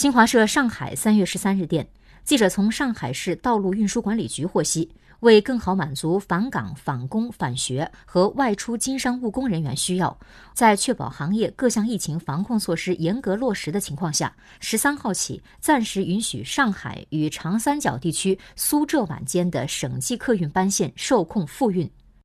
新华社上海三月十三日电记者从上海市道路运输管理局获悉为更好满足返岗返工返学和外出经商务工人员需要在确保行业各项疫情防控措施严格落实的情况下十三号起暂时允许上海与长三角地区苏浙皖间的省际客运班线受控复运。